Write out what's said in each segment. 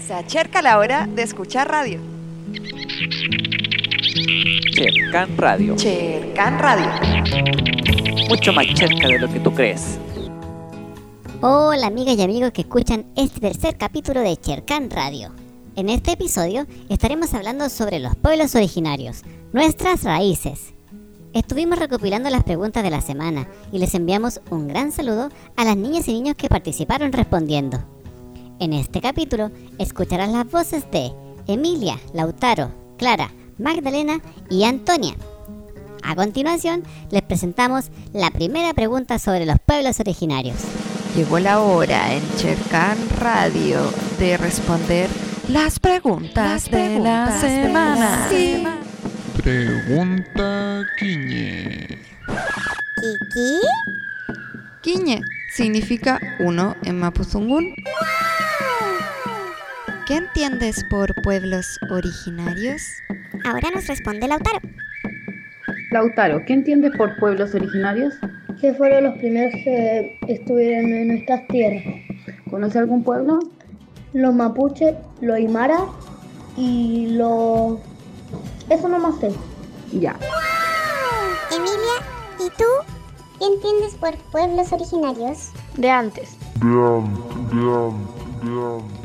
Se acerca la hora de escuchar radio. Chercan Radio. Chercan Radio. Mucho más cerca de lo que tú crees. Hola amigas y amigos que escuchan este tercer capítulo de Chercan Radio. En este episodio estaremos hablando sobre los pueblos originarios, nuestras raíces. Estuvimos recopilando las preguntas de la semana y les enviamos un gran saludo a las niñas y niños que participaron respondiendo. En este capítulo escucharás las voces de Emilia, Lautaro, Clara, Magdalena y Antonia. A continuación les presentamos la primera pregunta sobre los pueblos originarios. Llegó la hora en Chercan Radio de responder las preguntas, de, la semana. Pregunta Quiñe. ¿Kiki? Quiñe significa uno en Mapuzungún. ¿Qué entiendes por pueblos originarios? Ahora nos responde Lautaro. Lautaro, ¿qué entiendes por pueblos originarios? que fueron los primeros que estuvieron en nuestras tierras. ¿Conoce algún pueblo? Los mapuches, los aymara y los... Eso no más sé. Ya. Emilia, ¿y tú? ¿Qué entiendes por pueblos originarios? De antes.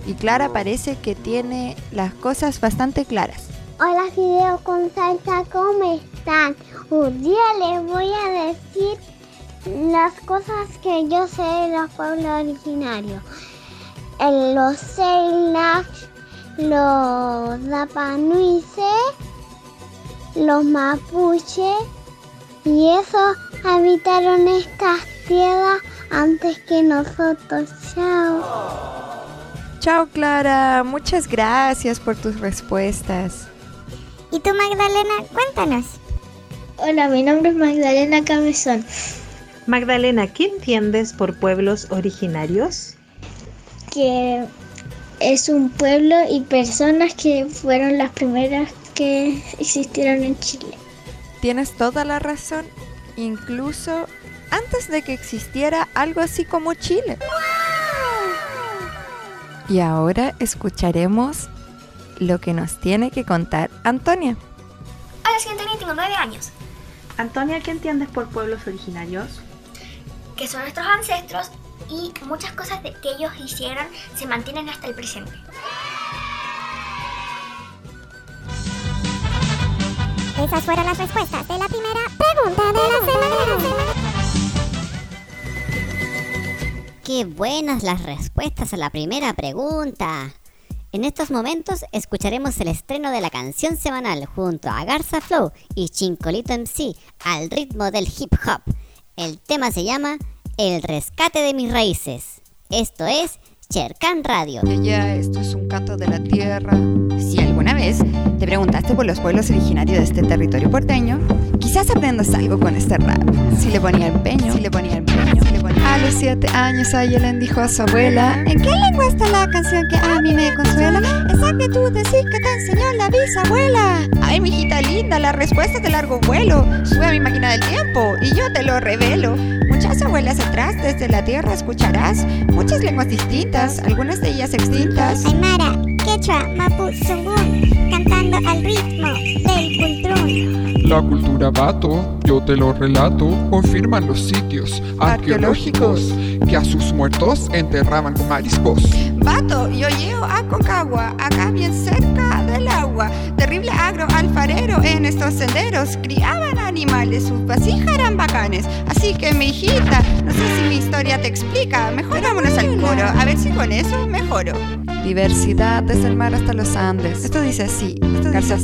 Y Clara parece que tiene las cosas bastante claras. Hola Fideo con salsa, ¿cómo están? Un día les voy a decir las cosas que yo sé de los pueblos originarios. En los Selknam, los Dapanuise, los Mapuche y esos habitaron estas tierras antes que nosotros. Chao. Chao Clara, muchas gracias por tus respuestas. ¿Y tú Magdalena? Cuéntanos. Hola, mi nombre es Magdalena Cabezón. Magdalena, ¿qué entiendes por pueblos originarios? que es un pueblo y personas que fueron las primeras que existieron en Chile. Tienes toda la razón, incluso antes de que existiera algo así como Chile. Y ahora escucharemos lo que nos tiene que contar Antonia. Hola, soy Antonia y tengo nueve años. Antonia, ¿qué entiendes por pueblos originarios? Que son nuestros ancestros y muchas cosas de que ellos hicieron se mantienen hasta el presente. Esas fueron las respuestas de la primera pregunta de la semana. Qué buenas las respuestas a la primera pregunta. En estos momentos escucharemos el estreno de la canción semanal junto a Garza Flow y Chincolito MC al ritmo del hip hop. El tema se llama El rescate de mis raíces. Esto es Chercan Radio. Ya, esto es un canto de la tierra. Si alguna vez te preguntaste por los pueblos originarios de este territorio porteño, quizás aprendas algo con este rap. Si le ponía empeño, si le ponía le ponía... A los siete años Ayelen dijo a su abuela, ¿en qué lengua está la canción que a mí me consuela? Esa que tú decís que te enseñó la bisabuela. Ay, mijita linda, la respuesta es de largo vuelo. Sube a mi máquina del tiempo y yo te lo revelo. Muchas abuelas atrás, desde la tierra escucharás muchas lenguas distintas, algunas de ellas extintas. Aymara, Quechua, Mapu, Zungún, cantando al ritmo del cultrún. La cultura vato, yo te lo relato, confirman los sitios arqueológicos que a sus muertos enterraban con mariscos. Vato, yo llego a Concagua, acá bien cerca del agua. Terrible agro alfarero en estos senderos. Criaban animales, sus vasijas eran bacanes. Así que, mi hijita, no sé si mi historia te explica. Mejor vámonos al coro, a ver si con eso mejoro. Diversidad desde el mar hasta los Andes. Esto dice así.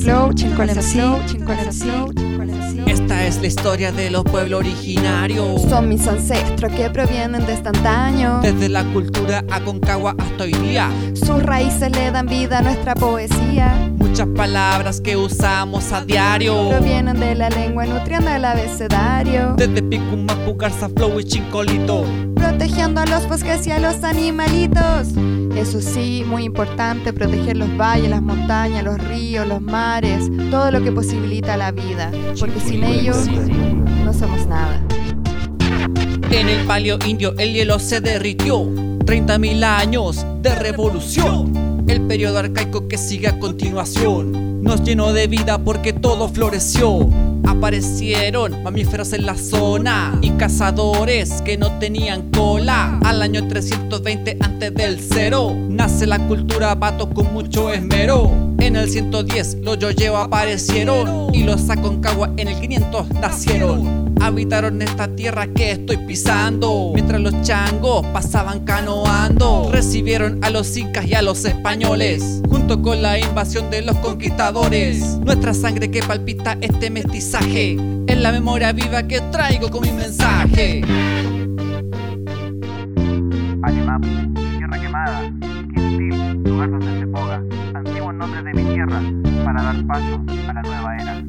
Flow, Chincol MC, Chincol MC. Esta es la historia de los pueblos originarios. Son mis ancestros que provienen de este antaño. Desde la cultura Aconcagua hasta hoy día. Sus raíces le dan vida a nuestra poesía. Muchas palabras que usamos a diario. Provienen de la lengua nutriendo el abecedario. Desde Picumapu, Garza Flow y Chincolito. Protegiendo a los bosques y a los animalitos. Eso sí, muy importante, proteger los valles, las montañas, los ríos, los mares, todo lo que posibilita la vida. Porque sin ellos no somos nada. En el palio indio el hielo se derritió. 30.000 años de revolución. El periodo arcaico que sigue a continuación nos llenó de vida porque todo floreció. Aparecieron mamíferos en la zona y cazadores que no tenían cola. Al año 320 antes del cero nace la cultura pato con mucho esmero. En el 110 los yoyeo aparecieron y los Aconcagua en el 500 nacieron. Habitaron esta tierra que estoy pisando mientras los changos pasaban canoando. Recibieron a los incas y a los españoles junto con la invasión de los conquistadores. Nuestra sangre que palpita este mestizaje es la memoria viva que traigo con mi mensaje. Animapu, tierra quemada, Quintil, lugar donde se poga, antiguos nombres de mi tierra, para dar paso a la nueva era.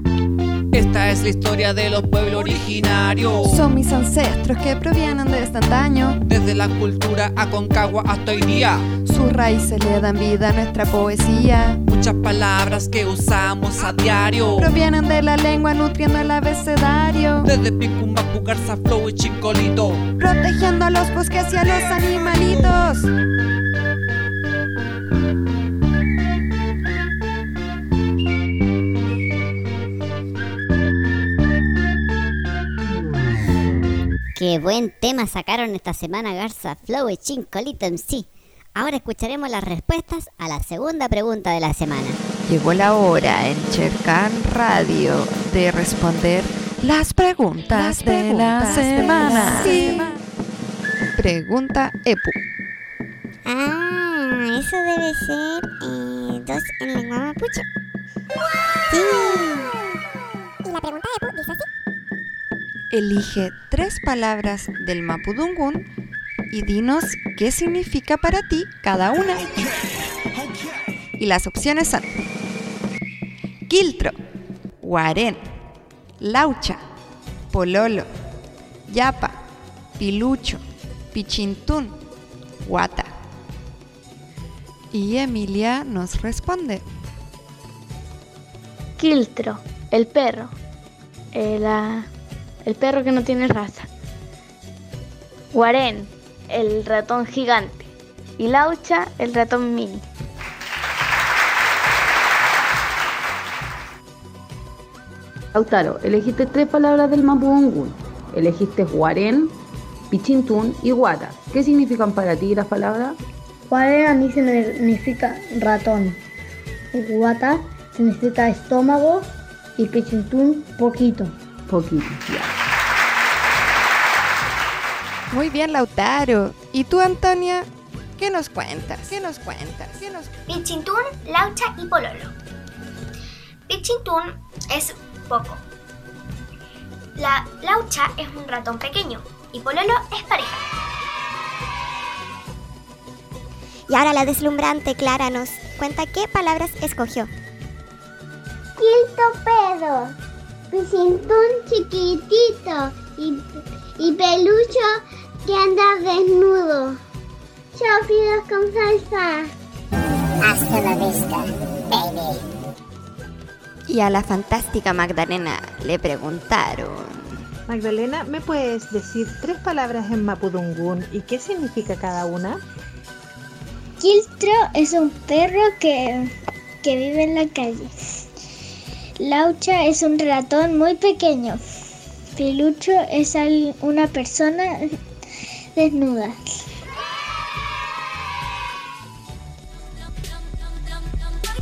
Esta es la historia de los pueblos originarios. Son mis ancestros que provienen de este antaño. Desde la cultura Aconcagua hasta hoy día. Sus raíces le dan vida a nuestra poesía. Muchas palabras que usamos a diario provienen de la lengua nutriendo el abecedario. Desde Picumbacu, Garza, Flow y Chicolito. Protegiendo a los bosques y a los animalitos. Qué buen tema sacaron esta semana Garza Flow y Chincolito MC. Ahora escucharemos las respuestas a la segunda pregunta de la semana. Llegó la hora en Chercan Radio de responder las preguntas, Las de la preguntas de la semana. Pregunta EPU. Ah, eso debe ser eh, dos en lengua mapuche. Sí. Y la pregunta de Pu dice así. Elige tres palabras del Mapudungún y dinos qué significa para ti cada una. Y las opciones son Quiltro, Guarén, Laucha, Pololo, Yapa, Pilucho, Pichintún, Guata. Y Emilia nos responde. Quiltro, el perro. El, ah, el perro que no tiene raza. Guarén, el ratón gigante. Y Laucha, el ratón mini. Lautaro, elegiste tres palabras del Mapudungún. Elegiste Guarén, Pichintún y Guata. ¿Qué significan para ti las palabras? Guarén significa ratón. Guata significa estómago. Y pichintún, poquito. Poquito. Muy bien, Lautaro. ¿Y tú, Antonia? ¿Qué nos cuentas? ¿Qué nos cuentas? ¿Qué nos... Pichintún, Laucha y Pololo. Pichintún es poco. La Laucha es un ratón pequeño y Pololo es pareja. Y ahora la deslumbrante Clara nos cuenta qué palabras escogió. Quinto pedo, piscintún chiquitito y, y pelucho que anda desnudo. Chao, fideos con salsa. Hasta la vista, baby. Y a la fantástica Magdalena le preguntaron. Magdalena, ¿me puedes decir tres palabras en Mapudungún y qué significa cada una? Quiltro es un perro que, que vive en la calle. Laucha es un ratón muy pequeño. Pilucho es al- una persona desnuda.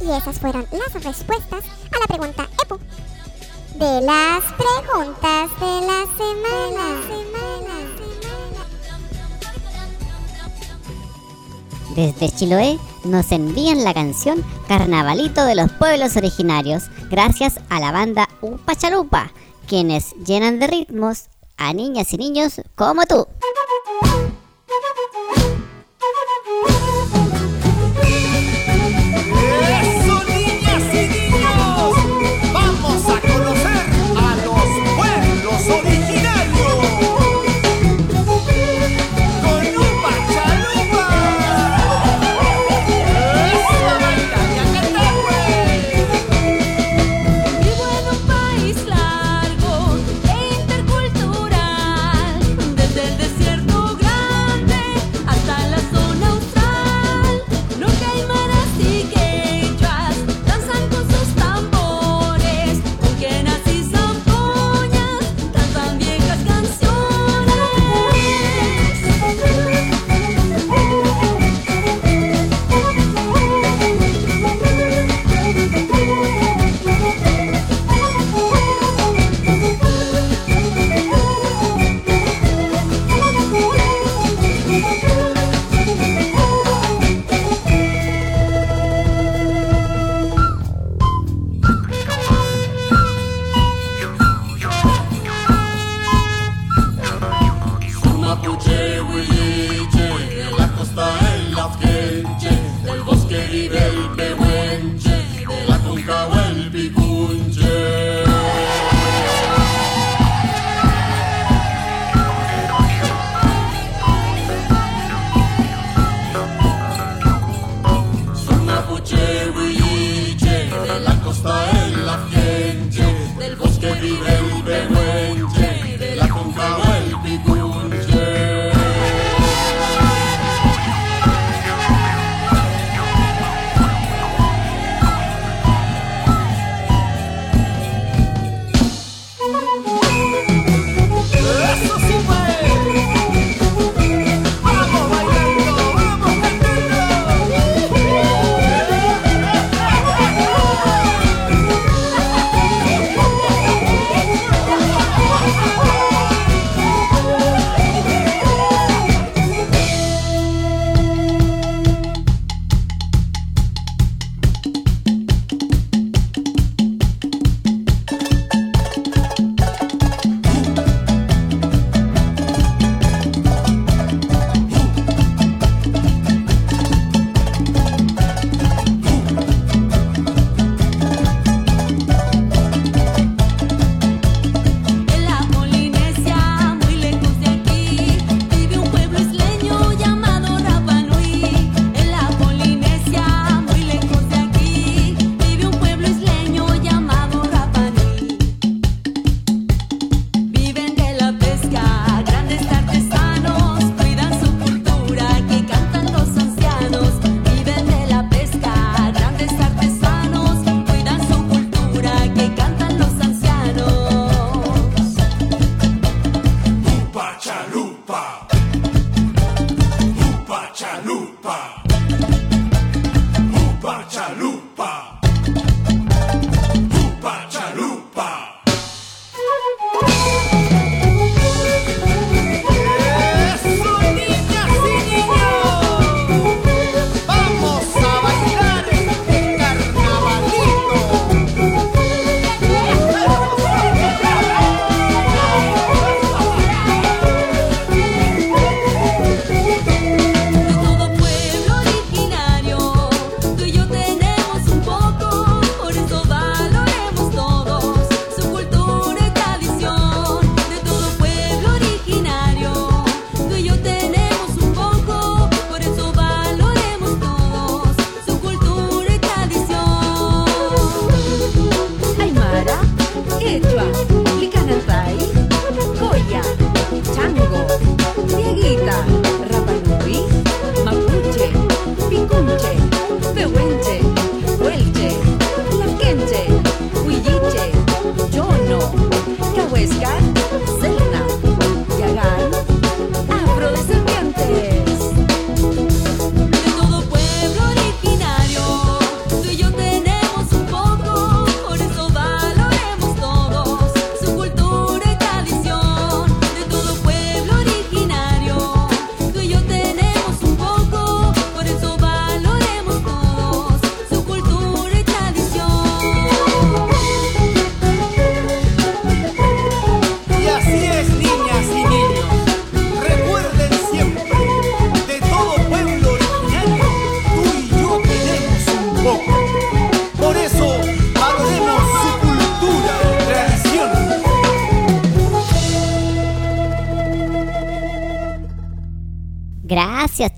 Y esas fueron las respuestas a la pregunta EPU. De las preguntas de la semana. Desde Chiloé nos envían la canción Carnavalito de los Pueblos Originarios gracias a la banda Upachalupa, quienes llenan de ritmos a niñas y niños como tú.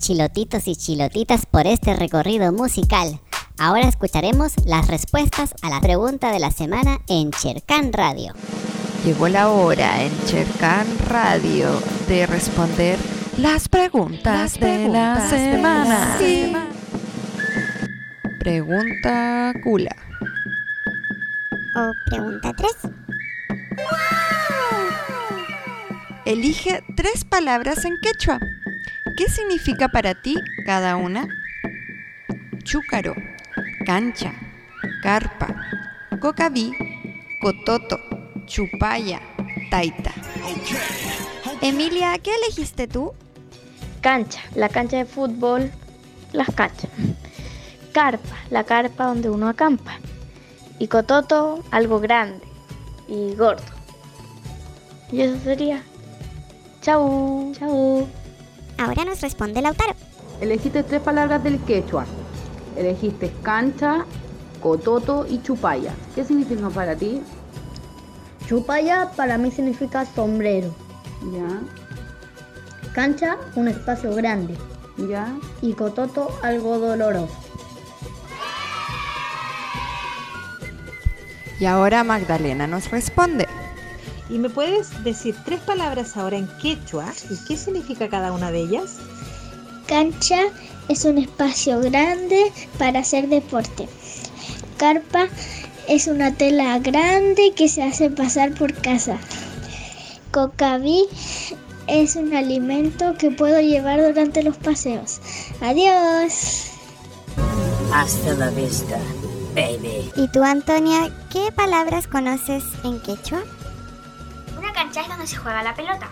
chilotitos y chilotitas por este recorrido musical. Ahora escucharemos las respuestas a la pregunta de la semana en Chercan Radio. Llegó la hora en Chercan Radio de responder las preguntas, de la semana. Pregunta Kula. O pregunta 3. Elige tres palabras en quechua. ¿Qué significa para ti cada una? Chúcaro, cancha, carpa, cocaví, cototo, chupaya, taita. Emilia, ¿qué elegiste tú? Cancha, la cancha de fútbol, las canchas. Carpa, la carpa donde uno acampa. Y cototo, algo grande y gordo. Y eso sería. Chau. Chau. Ahora nos responde Lautaro. Elegiste tres palabras del quechua. Elegiste cancha, cototo y chupaya. ¿Qué significan para ti? Chupaya para mí significa sombrero. Ya, Cancha, un espacio grande. ya. Y cototo, algo doloroso. Y ahora Magdalena nos responde. ¿Y me puedes decir tres palabras ahora en quechua y qué significa cada una de ellas? Cancha es un espacio grande para hacer deporte. Carpa es una tela grande que se hace pasar por casa. Cocaví es un alimento que puedo llevar durante los paseos. Adiós. Hasta la vista, baby. ¿Y tú, Antonia, qué palabras conoces en quechua? Cancha es donde se juega la pelota.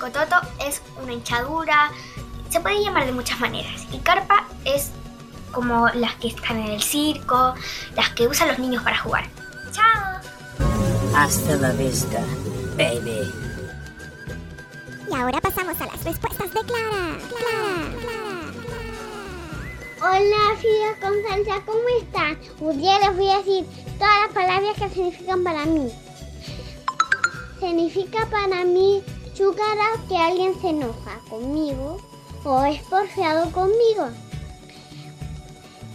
Cototo es una hinchadura, se puede llamar de muchas maneras. Y carpa es como las que están en el circo, las que usan los niños para jugar. ¡Chao! Hasta la vista, baby. Y ahora pasamos a las respuestas de Clara. Clara. Hola, fideos con salsa, ¿cómo están? Un día les voy a decir todas las palabras que significan para mí. Significa para mí chúcara que alguien se enoja conmigo o es porfiado conmigo.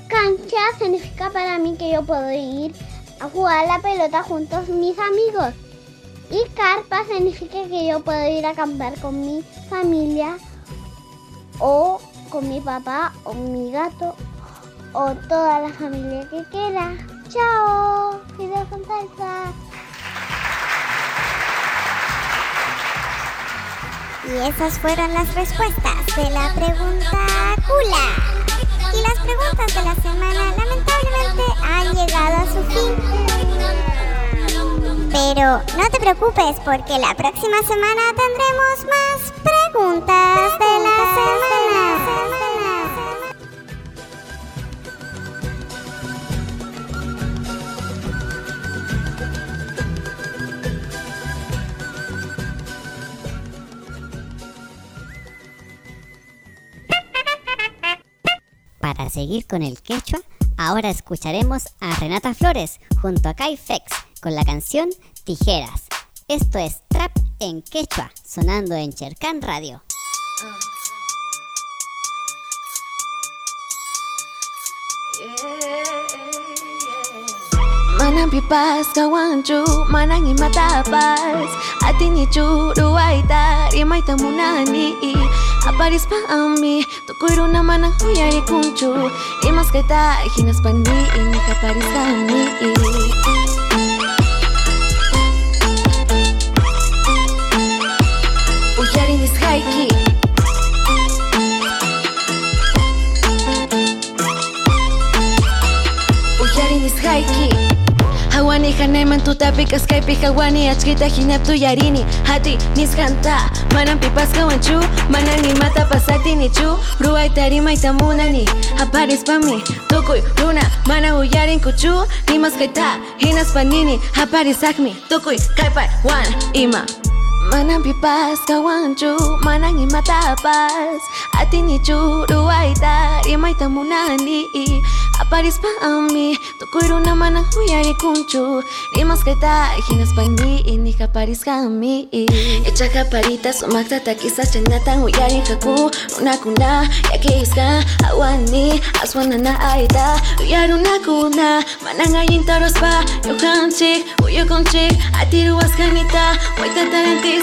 Cancha significa para mí que yo puedo ir a jugar la pelota junto a mis amigos. Y carpa significa que yo puedo ir a acampar con mi familia o con mi papá o mi gato o toda la familia que quiera. Chao, video con salsa. Y esas fueron las respuestas de la pregunta Cula. Y las preguntas de la semana lamentablemente han llegado a su fin. Pero no te preocupes porque la próxima semana tendremos más preguntas de la semana. Seguir con el quechua, ahora escucharemos a Renata Flores junto a Kai Fex con la canción Tijeras. Esto es Trap en quechua, sonando en Cherkan Radio. Manang pipas kawanchu, manang imatapas Atini churu aita, rimaita munani Aparis pa ami, tukuiru na manang huyari kunchu Imas kaita, hinas pani, ini kaparis kami Uyari tu tapi tapika skype hawani achkita hinap tu yarini hati nis niskanta manan pipas kawanchu manan ni mata pasati ni chu ruai tarima y tamunani aparis pami tukuy luna mana uyarin kuchu nimas kaita hinas panini aparis akmi tukuy kaipai wan ima Manang pipas kawanchu Manang imatapas Atinichu ruayta rimayta munani Aparis pa ami Tukuy runa manang huyari kunchu Rimas kaita hinas pani Ini kaparis kami. Echa kaparita sumakta takisa chanatan Huyari kaku Runa kuna Yakiska Awani Aswana na aita. Uyaruna kuna Manang ayin taros pa Yohanchik Uyokonchik Atiru askanita Waita tarantis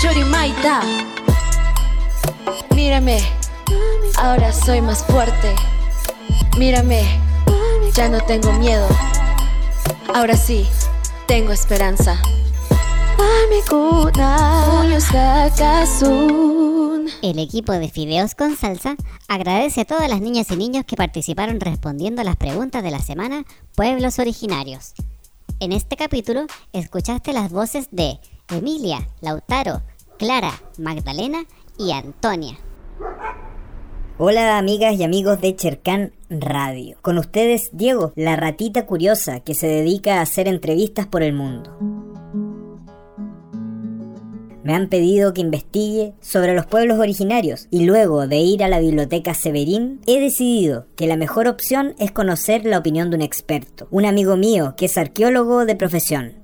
chori maita Mírame, ahora soy más fuerte. Mírame, ya no tengo miedo. Ahora sí, tengo esperanza. El equipo de Fideos con Salsa agradece a todas las niñas y niños que participaron respondiendo las preguntas de la semana Pueblos Originarios. En este capítulo escuchaste las voces de Emilia, Lautaro, Clara, Magdalena y Antonia. Hola amigas y amigos de Chercán Radio. Con ustedes Diego, la ratita curiosa que se dedica a hacer entrevistas por el mundo. Me han pedido que investigue sobre los pueblos originarios y luego de ir a la biblioteca Severín he decidido que la mejor opción es conocer la opinión de un experto, un amigo mío que es arqueólogo de profesión.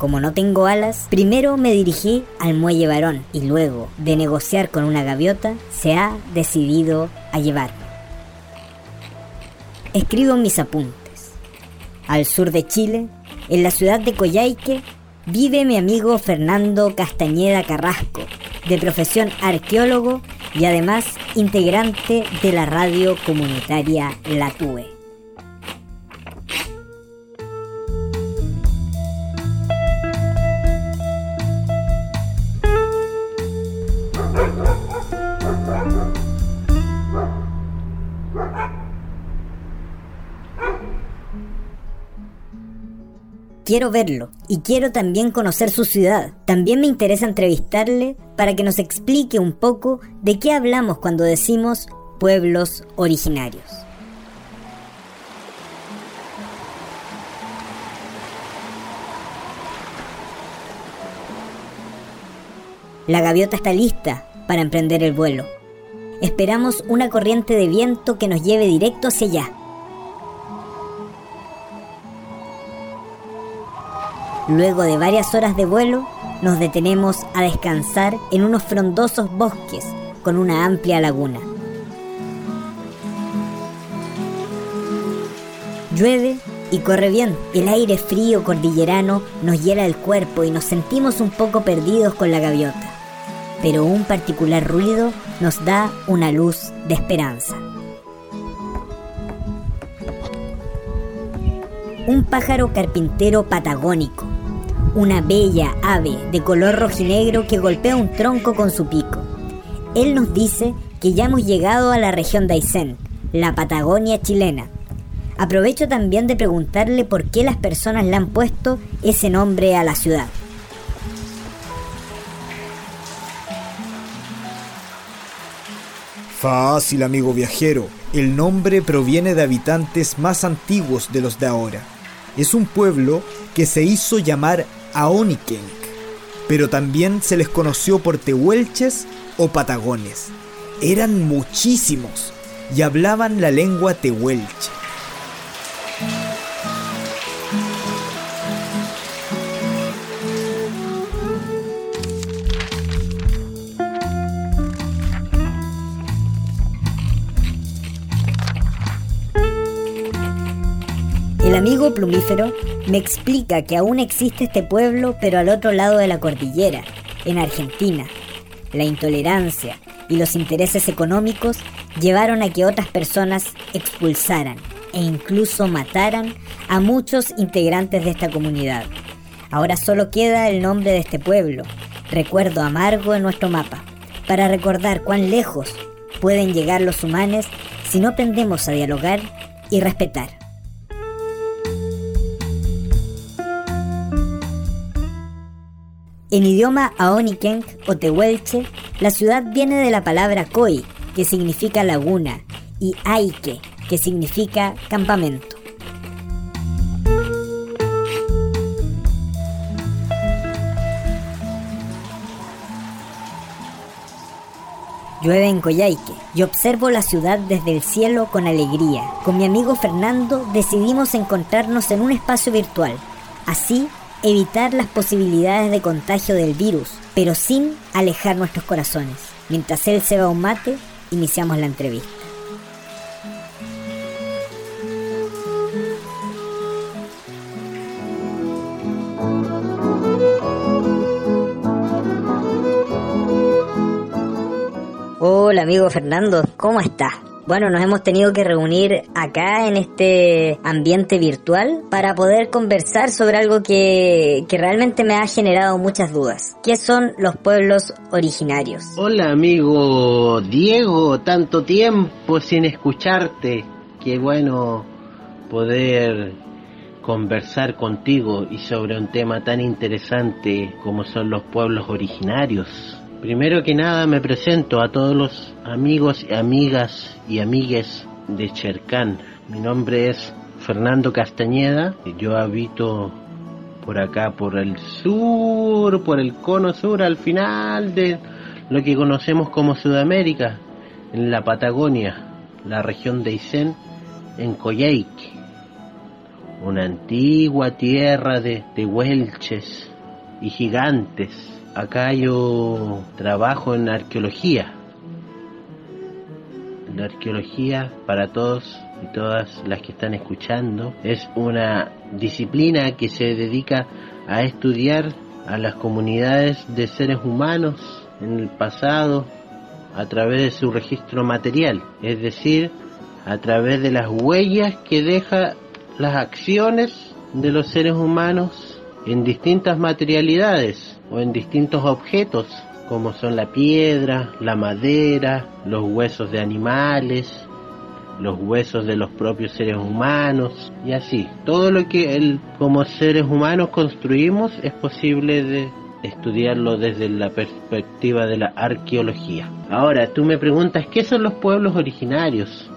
Como no tengo alas, primero me dirigí al muelle varón y luego de negociar con una gaviota se ha decidido a llevarme. Escribo mis apuntes. Al sur de Chile, en la ciudad de Coyhaique, vive mi amigo Fernando Castañeda Carrasco, de profesión arqueólogo y además integrante de la radio comunitaria La Tue. Quiero verlo y quiero también conocer su ciudad. También me interesa entrevistarle para que nos explique un poco de qué hablamos cuando decimos pueblos originarios. La gaviota está lista para emprender el vuelo. Esperamos una corriente de viento que nos lleve directo hacia allá. Luego de varias horas de vuelo, nos detenemos a descansar en unos frondosos bosques con una amplia laguna. Llueve y corre bien. El aire frío cordillerano nos hiela el cuerpo y nos sentimos un poco perdidos con la gaviota. Pero un particular ruido nos da una luz de esperanza. Un pájaro carpintero patagónico una bella ave de color rojinegro que golpea un tronco con su pico. Él nos dice que ya hemos llegado a la región de Aysén, la Patagonia chilena. Aprovecho también de preguntarle por qué las personas le han puesto ese nombre a la ciudad. Fácil, amigo viajero. El nombre proviene de habitantes más antiguos de los de ahora. Es un pueblo que se hizo llamar Aonikenk, pero también se les conoció por tehuelches o patagones. Eran muchísimos y hablaban la lengua tehuelche. Amigo plumífero me explica que aún existe este pueblo, pero al otro lado de la cordillera, en Argentina. La intolerancia y los intereses económicos llevaron a que otras personas expulsaran e incluso mataran a muchos integrantes de esta comunidad. Ahora solo queda el nombre de este pueblo, recuerdo amargo en nuestro mapa, para recordar cuán lejos pueden llegar los humanos si no aprendemos a dialogar y respetar. En idioma aonikenk o tehuelche, la ciudad viene de la palabra koi, que significa laguna, y aike, que significa campamento. Llueve en Coyhaique y observo la ciudad desde el cielo con alegría. Con mi amigo Fernando decidimos encontrarnos en un espacio virtual. Así evitar las posibilidades de contagio del virus, pero sin alejar nuestros corazones. Mientras él se va a un mate, iniciamos la entrevista. Hola amigo Fernando, ¿cómo estás? Bueno, nos hemos tenido que reunir acá en este ambiente virtual para poder conversar sobre algo que, que realmente me ha generado muchas dudas. ¿Qué son los pueblos originarios? Hola amigo Diego, tanto tiempo sin escucharte. Qué bueno poder conversar contigo y sobre un tema tan interesante como son los pueblos originarios. Primero que nada me presento a todos los amigos y amigas y amigues de Chercán. Mi nombre es Fernando Castañeda. Yo habito por acá, por el sur, por el cono sur, al final de lo que conocemos como Sudamérica, en la Patagonia, la región de Aysén, en Coyhaique, una antigua tierra de, de huelches y gigantes. Acá yo trabajo en arqueología. La arqueología para todos y todas las que están escuchando es una disciplina que se dedica a estudiar a las comunidades de seres humanos en el pasado a través de su registro material, es decir, a través de las huellas que deja las acciones de los seres humanos en distintas materialidades o en distintos objetos como son la piedra, la madera, los huesos de animales, los huesos de los propios seres humanos y así. Todo lo que el, como seres humanos construimos es posible de estudiarlo desde la perspectiva de la arqueología. Ahora, tú me preguntas, ¿qué son los pueblos originarios?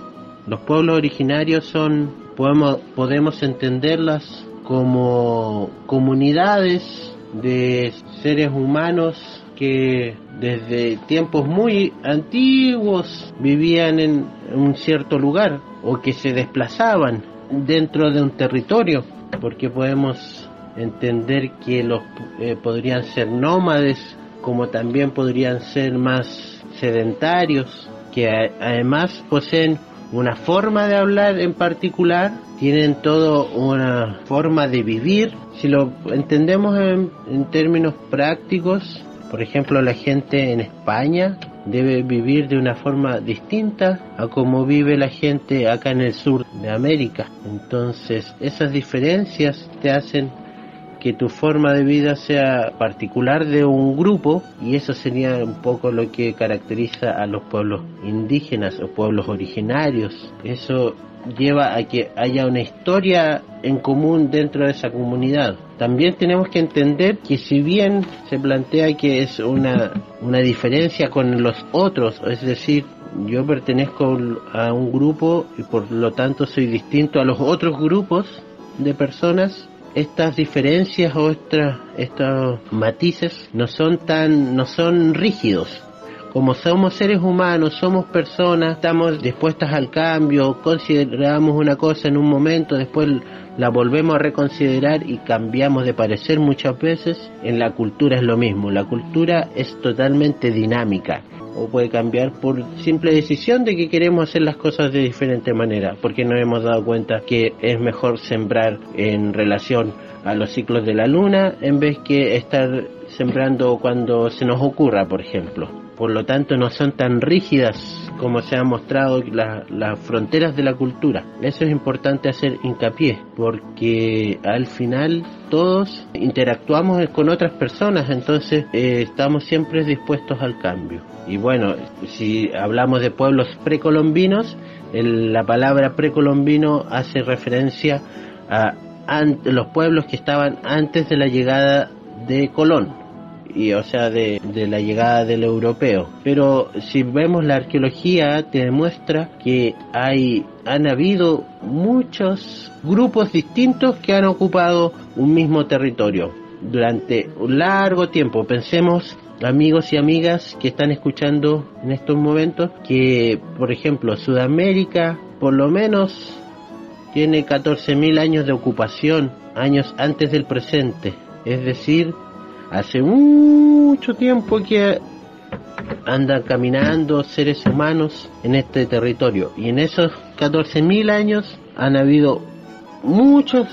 Los pueblos originarios son, podemos, podemos entenderlas como comunidades de seres humanos que desde tiempos muy antiguos vivían en un cierto lugar o que se desplazaban dentro de un territorio, porque podemos entender que los eh, podrían ser nómades, como también podrían ser más sedentarios, que además poseen una forma de hablar en particular, tienen todo una forma de vivir. Si lo entendemos en, en términos prácticos, por ejemplo, la gente en España debe vivir de una forma distinta a como vive la gente acá en el sur de América. Entonces, esas diferencias te hacen que tu forma de vida sea particular de un grupo y eso sería un poco lo que caracteriza a los pueblos indígenas o pueblos originarios. Eso lleva a que haya una historia en común dentro de esa comunidad. También tenemos que entender que si bien se plantea que es una, una diferencia con los otros, es decir, yo pertenezco a un grupo y por lo tanto soy distinto a los otros grupos de personas, estas diferencias o estas- estos matices no son tan, no son rígidos. Como somos seres humanos, somos personas, estamos dispuestas al cambio, consideramos una cosa en un momento, después la volvemos a reconsiderar y cambiamos de parecer muchas veces. En la cultura es lo mismo, la cultura es totalmente dinámica o puede cambiar por simple decisión de que queremos hacer las cosas de diferente manera, porque nos hemos dado cuenta que es mejor sembrar en relación a los ciclos de la luna en vez que estar sembrando cuando se nos ocurra, por ejemplo. Por lo tanto, no son tan rígidas como se han mostrado la- las fronteras de la cultura. Eso es importante hacer hincapié, porque al final todos interactuamos con otras personas, entonces eh, estamos siempre dispuestos al cambio. Y bueno, si hablamos de pueblos precolombinos, el- la palabra precolombino hace referencia a an- los pueblos que estaban antes de la llegada de Colón y o sea de, de la llegada del europeo pero si vemos la arqueología te demuestra que hay han habido muchos grupos distintos que han ocupado un mismo territorio durante un largo tiempo pensemos amigos y amigas que están escuchando en estos momentos que por ejemplo Sudamérica por lo menos tiene 14.000 años de ocupación, años antes del presente. Es decir, hace mucho tiempo que andan caminando seres humanos en este territorio. Y en esos 14.000 años han habido muchos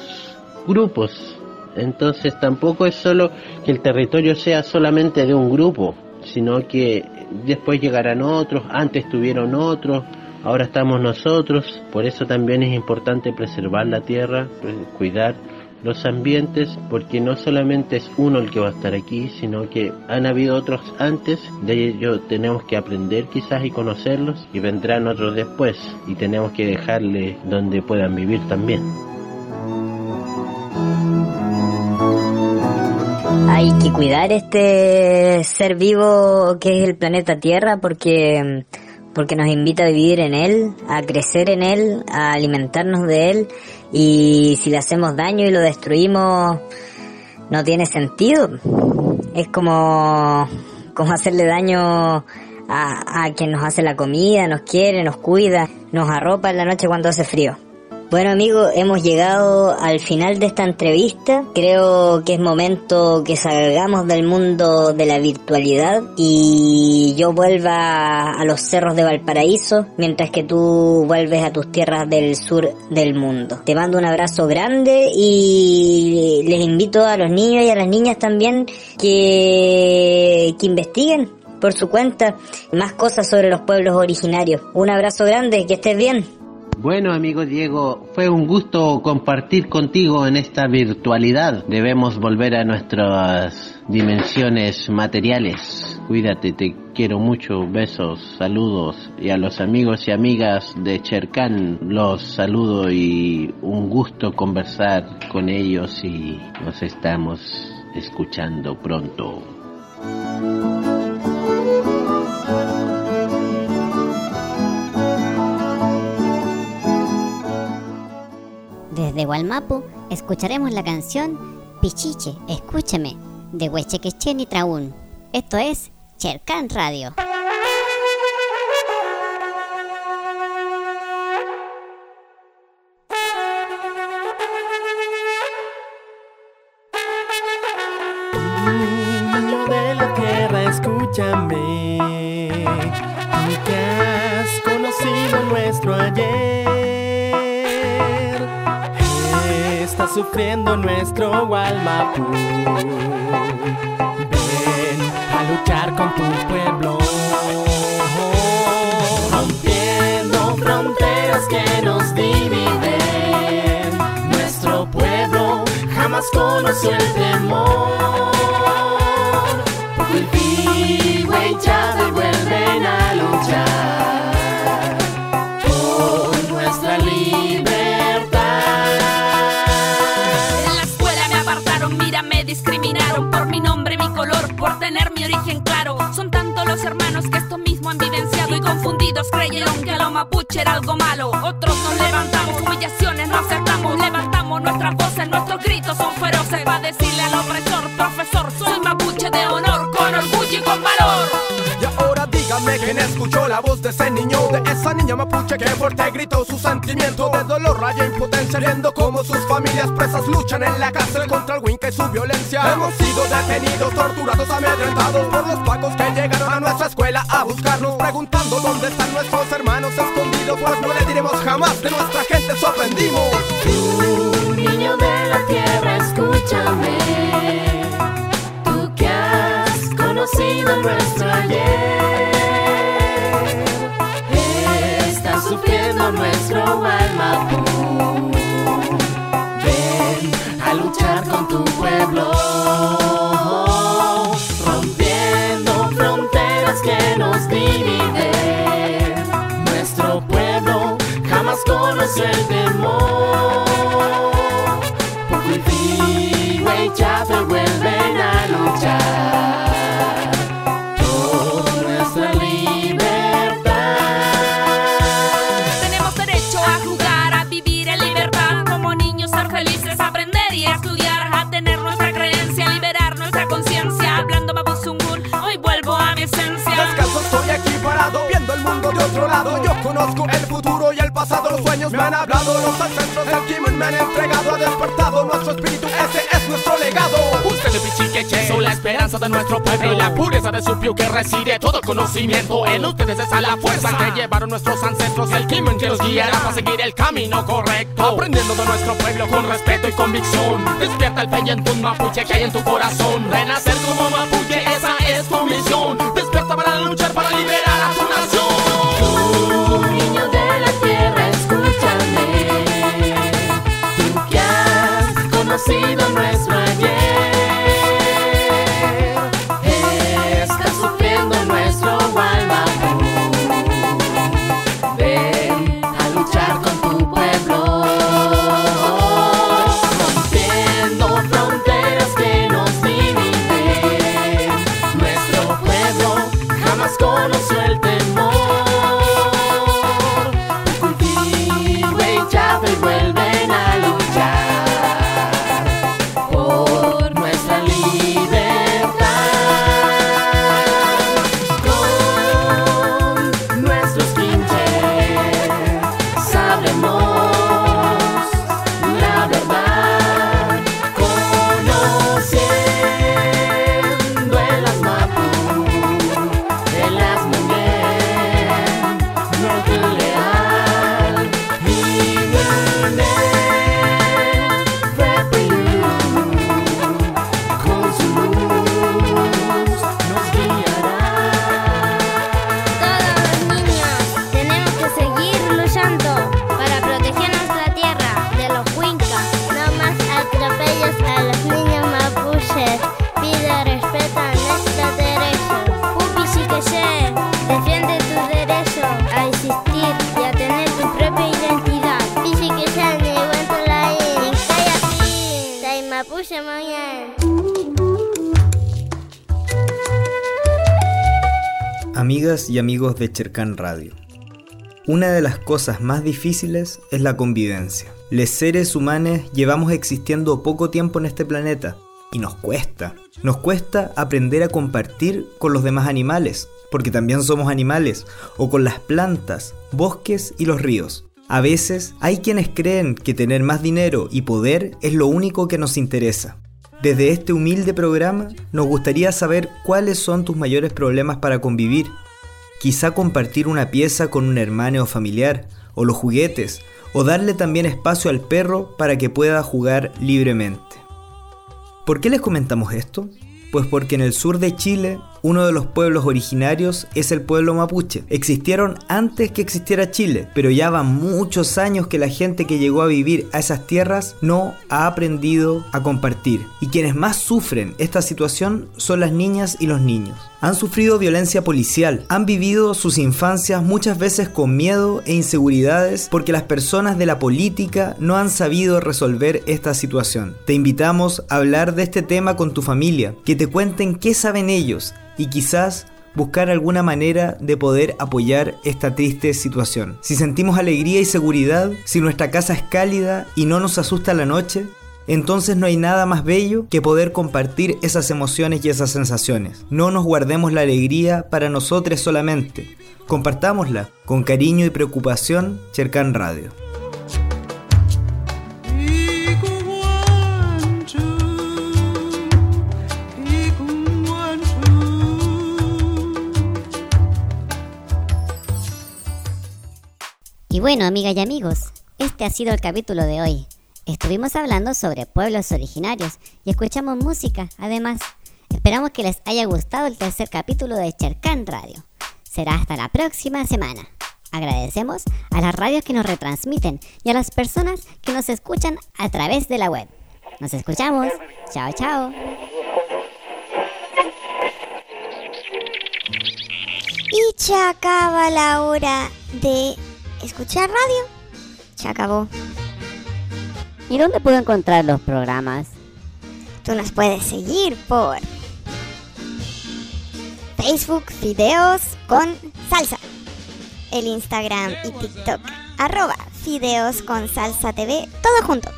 grupos. Entonces tampoco es solo que el territorio sea solamente de un grupo, sino que después llegarán otros, antes tuvieron otros, ahora estamos nosotros, por eso también es importante preservar la tierra, pues, cuidar los ambientes, porque no solamente es uno el que va a estar aquí, sino que han habido otros antes, de ello tenemos que aprender quizás y conocerlos, y vendrán otros después, y tenemos que dejarles donde puedan vivir también. Hay que cuidar este ser vivo que es el planeta Tierra porque porque nos invita a vivir en él, a crecer en él, a alimentarnos de él y si le hacemos daño y lo destruimos no tiene sentido. Es como como hacerle daño a, a quien nos hace la comida, nos quiere, nos cuida, nos arropa en la noche cuando hace frío. Bueno amigos, hemos llegado al final de esta entrevista. Creo que es momento que salgamos del mundo de la virtualidad y yo vuelva a los cerros de Valparaíso mientras que tú vuelves a tus tierras del sur del mundo. Te mando un abrazo grande y les invito a los niños y a las niñas también que, que investiguen por su cuenta más cosas sobre los pueblos originarios. Un abrazo grande, que estés bien. Bueno, amigo Diego, fue un gusto compartir contigo en esta virtualidad. Debemos volver a nuestras dimensiones materiales. Cuídate, te quiero mucho. Besos, saludos. Y a los amigos y amigas de Chercán los saludo y un gusto conversar con ellos y nos estamos escuchando pronto. Desde Gualmapu escucharemos la canción Pichiche, escúchame, de Huechequechen y Traún. Esto es Chercán Radio. Escúchame. Sufriendo nuestro Gualmapu. Ven a luchar con tu pueblo. Rompiendo fronteras que nos dividen. Nuestro pueblo jamás conoció el temor. Cultivo y Chávez vuelven a luchar nombre, mi color, por tener mi origen claro. Son tantos los hermanos que esto mismo han vivenciado y confundidos creyeron que lo mapuche era algo malo. Otros nos levantamos, humillaciones no aceptamos, levantamos nuestras voces, nuestros gritos son feroces. Va a decirle al opresor, profesor, soy mapuche de honor, quién escuchó la voz de ese niño, de esa niña mapuche que fuerte gritó su sentimiento de dolor, raya, impotencia, viendo cómo sus familias presas luchan en la cárcel contra el Winca y su violencia. Hemos sido detenidos, torturados, amedrentados por los pacos A tener nuestra creencia, liberar nuestra conciencia. Hablando mapuzungún, hoy vuelvo a mi esencia. Descalzo estoy aquí parado, viendo el mundo de otro lado. Yo conozco el futuro y el pasado, los sueños me han hablado. Los ancestros del Kimun me han entregado, ha despertado nuestro espíritu, ese es nuestro legado. Ustedes pichiqueche son la esperanza de nuestro pueblo y la pureza de su piu que reside todo conocimiento. En ustedes está la fuerza que llevaron nuestros ancestros. El Kimen que nos guiará para seguir el camino correcto. Aprendiendo de nuestro pueblo con respeto y convicción. Despierta el peyentún mapuche que hay en tu corazón. Renacer como mapuche, esa es tu misión. Despierta para luchar, para liberar a tu nación. Conocido nuestro ayer. Y amigos de Chercan Radio. Una de las cosas más difíciles es la convivencia. Los seres humanos llevamos existiendo poco tiempo en este planeta y nos cuesta. Nos cuesta aprender a compartir con los demás animales, porque también somos animales, o con las plantas, bosques y los ríos. A veces hay quienes creen que tener más dinero y poder es lo único que nos interesa. Desde este humilde programa nos gustaría saber cuáles son tus mayores problemas para convivir. Quizá compartir una pieza con un hermano o familiar, o los juguetes, o darle también espacio al perro para que pueda jugar libremente. ¿Por qué les comentamos esto? Pues porque en el sur de Chile, uno de los pueblos originarios es el pueblo mapuche. Existieron antes que existiera Chile, pero ya van muchos años que la gente que llegó a vivir a esas tierras no ha aprendido a compartir. Y quienes más sufren esta situación son las niñas y los niños. Han sufrido violencia policial, han vivido sus infancias muchas veces con miedo e inseguridades porque las personas de la política no han sabido resolver esta situación. Te invitamos a hablar de este tema con tu familia, que te cuenten qué saben ellos y quizás buscar alguna manera de poder apoyar esta triste situación. Si sentimos alegría y seguridad, si nuestra casa es cálida y no nos asusta la noche, entonces no hay nada más bello que poder compartir esas emociones y esas sensaciones. No nos guardemos la alegría para nosotros solamente. Compartámosla con cariño y preocupación, Cercan Radio. Y bueno, amigas y amigos, este ha sido el capítulo de hoy. Estuvimos hablando sobre pueblos originarios y escuchamos música, además. Esperamos que les haya gustado el tercer capítulo de Chercan Radio. Será hasta la próxima semana. Agradecemos a las radios que nos retransmiten y a las personas que nos escuchan a través de la web. Nos escuchamos. Chao, chao. Y se acaba la hora de escuchar radio. Se acabó. ¿Y dónde puedo encontrar los programas? Tú nos puedes seguir por Facebook Fideos con Salsa. El Instagram y TikTok arroba Fideos con Salsa TV, todo junto.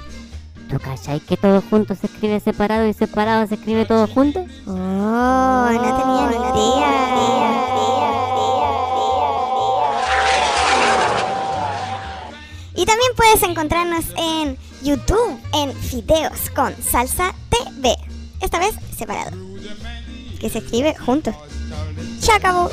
¿Tú cachai que todo junto se escribe separado y separado se escribe todo junto? Oh, no tenía ni idea. Y también puedes encontrarnos en YouTube en Fideos con Salsa TV. Esta vez separado. Que se escribe juntos. Se acabó.